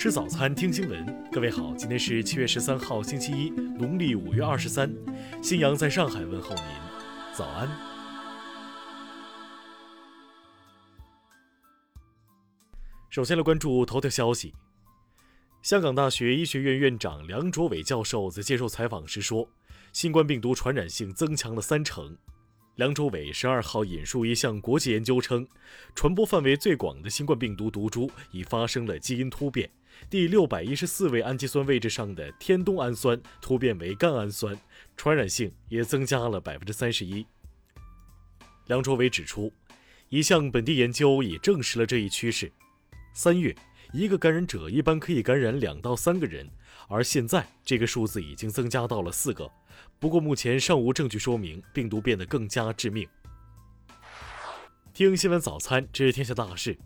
吃早餐，听新闻。各位好，今天是七月十三号，星期一，农历五月二十三。新阳在上海问候您，早安。首先来关注头条消息。香港大学医学院院长梁卓伟教授在接受采访时说，新冠病毒传染性增强了三成。梁卓伟十二号引述一项国际研究称，传播范围最广的新冠病毒毒株已发生了基因突变，第六百一十四位氨基酸位置上的天冬氨酸突变为甘氨酸，传染性也增加了百分之三十一。梁卓伟指出，一项本地研究已证实了这一趋势。三月，一个感染者一般可以感染两到三个人，而现在这个数字已经增加到了四个。不过目前尚无证据说明病毒变得更加致命。听新闻早餐知天下大事。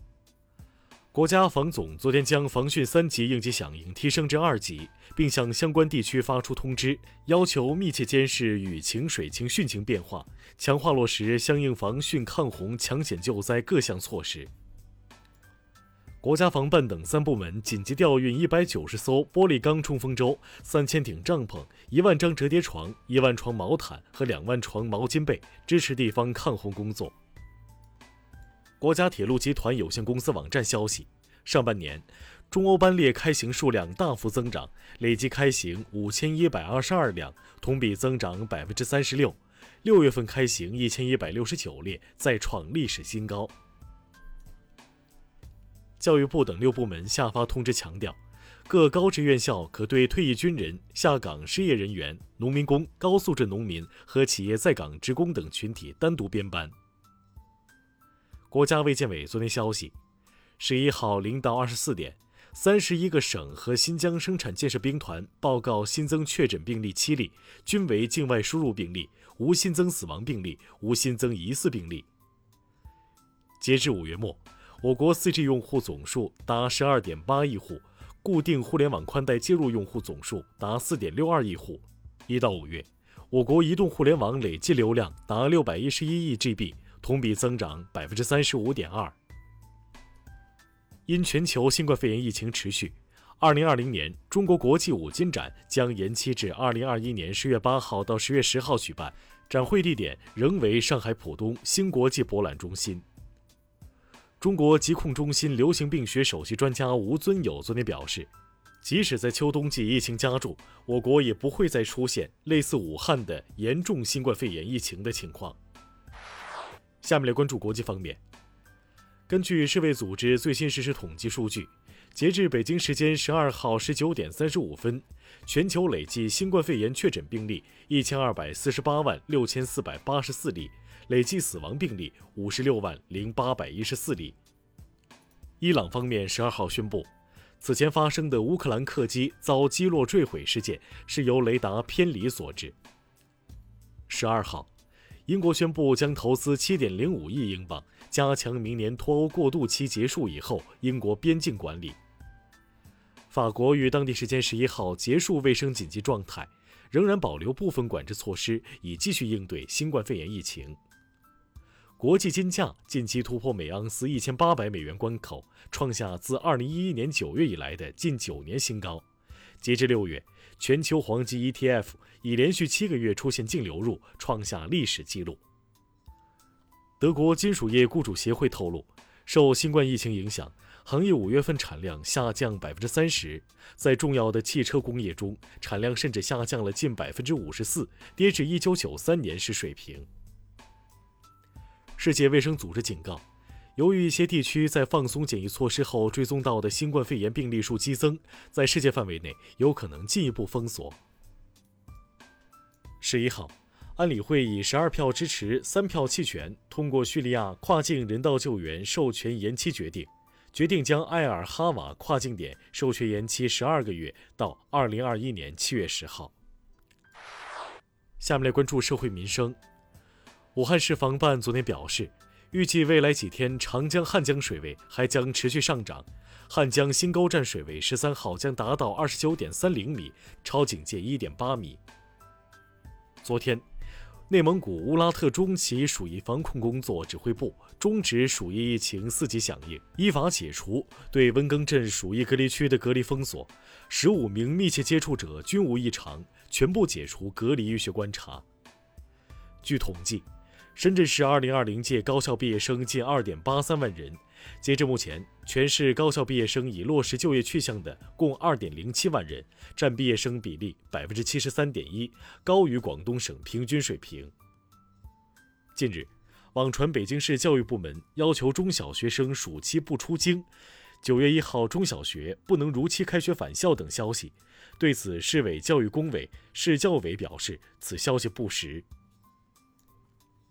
国家防总昨天将防汛三级应急响应提升至二级，并向相关地区发出通知，要求密切监视雨情、水情、汛情变化，强化落实相应防汛抗洪、抢险救灾各项措施。国家防办等三部门紧急调运一百九十艘玻璃钢冲锋舟、三千顶帐篷、一万张折叠床、一万床毛毯和两万床毛巾被，支持地方抗洪工作。国家铁路集团有限公司网站消息，上半年中欧班列开行数量大幅增长，累计开行五千一百二十二辆，同比增长百分之三十六。六月份开行一千一百六十九列，再创历史新高。教育部等六部门下发通知，强调，各高职院校可对退役军人、下岗失业人员、农民工、高素质农民和企业在岗职工等群体单独编班。国家卫健委昨天消息，十一号零到二十四点，三十一个省和新疆生产建设兵团报告新增确诊病例七例，均为境外输入病例，无新增死亡病例，无新增疑似病例。截至五月末。我国 4G 用户总数达12.8亿户，固定互联网宽带接入用户总数达4.62亿户。一到五月，我国移动互联网累计流量达611亿 GB，同比增长35.2%。因全球新冠肺炎疫情持续，2020年中国国际五金展将延期至2021年10月8号到10月10号举办，展会地点仍为上海浦东新国际博览中心。中国疾控中心流行病学首席专家吴尊友昨天表示，即使在秋冬季疫情加重，我国也不会再出现类似武汉的严重新冠肺炎疫情的情况。下面来关注国际方面。根据世卫组织最新实时统计数据，截至北京时间十二号十九点三十五分，全球累计新冠肺炎确诊病例一千二百四十八万六千四百八十四例。累计死亡病例五十六万零八百一十四例。伊朗方面十二号宣布，此前发生的乌克兰客机遭击落坠毁事件是由雷达偏离所致。十二号，英国宣布将投资七点零五亿英镑，加强明年脱欧过渡期结束以后英国边境管理。法国于当地时间十一号结束卫生紧急状态，仍然保留部分管制措施，以继续应对新冠肺炎疫情。国际金价近期突破每盎司一千八百美元关口，创下自二零一一年九月以来的近九年新高。截至六月，全球黄金 ETF 已连续七个月出现净流入，创下历史纪录。德国金属业雇主协会透露，受新冠疫情影响，行业五月份产量下降百分之三十，在重要的汽车工业中，产量甚至下降了近百分之五十四，跌至一九九三年时水平。世界卫生组织警告，由于一些地区在放松检疫措施后追踪到的新冠肺炎病例数激增，在世界范围内有可能进一步封锁。十一号，安理会以十二票支持、三票弃权通过叙利亚跨境人道救援授权延期决定，决定将埃尔哈瓦跨境点授权延期十二个月，到二零二一年七月十号。下面来关注社会民生。武汉市防办昨天表示，预计未来几天长江、汉江水位还将持续上涨，汉江新沟站水位十三号将达到二十九点三零米，超警戒一点八米。昨天，内蒙古乌拉特中旗鼠疫防控工作指挥部终止鼠疫疫情四级响应，依法解除对温更镇鼠疫隔离区的隔离封锁，十五名密切接触者均无异常，全部解除隔离医学观察。据统计，深圳市2020届高校毕业生近2.83万人。截至目前，全市高校毕业生已落实就业去向的共2.07万人，占毕业生比例73.1%，高于广东省平均水平。近日，网传北京市教育部门要求中小学生暑期不出京，九月一号中小学不能如期开学返校等消息。对此，市委教育工委、市教委表示，此消息不实。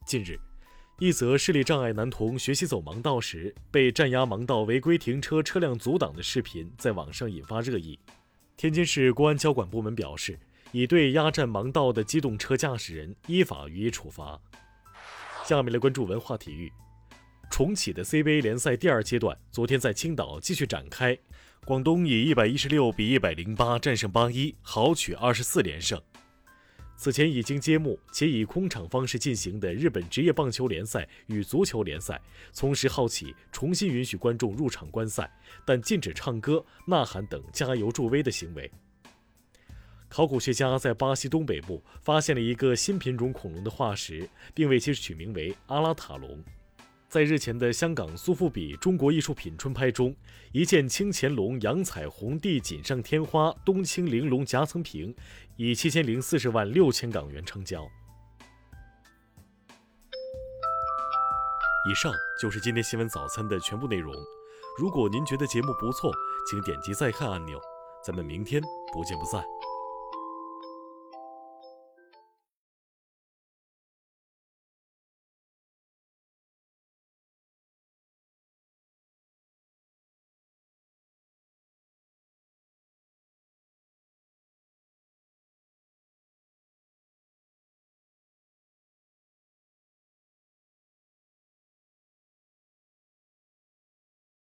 近日，一则视力障碍男童学习走盲道时被占压盲道违规停车车辆阻挡的视频在网上引发热议。天津市公安交管部门表示，已对压占盲道的机动车驾驶人依法予以处罚。下面来关注文化体育。重启的 CBA 联赛第二阶段昨天在青岛继续展开，广东以一百一十六比一百零八战胜八一，豪取二十四连胜。此前已经揭幕且以空场方式进行的日本职业棒球联赛与足球联赛，从十号起重新允许观众入场观赛，但禁止唱歌、呐喊等加油助威的行为。考古学家在巴西东北部发现了一个新品种恐龙的化石，并为其取名为阿拉塔龙。在日前的香港苏富比中国艺术品春拍中，一件青乾隆洋彩虹地锦上添花冬青玲珑夹层瓶，以七千零四十万六千港元成交。以上就是今天新闻早餐的全部内容。如果您觉得节目不错，请点击再看按钮。咱们明天不见不散。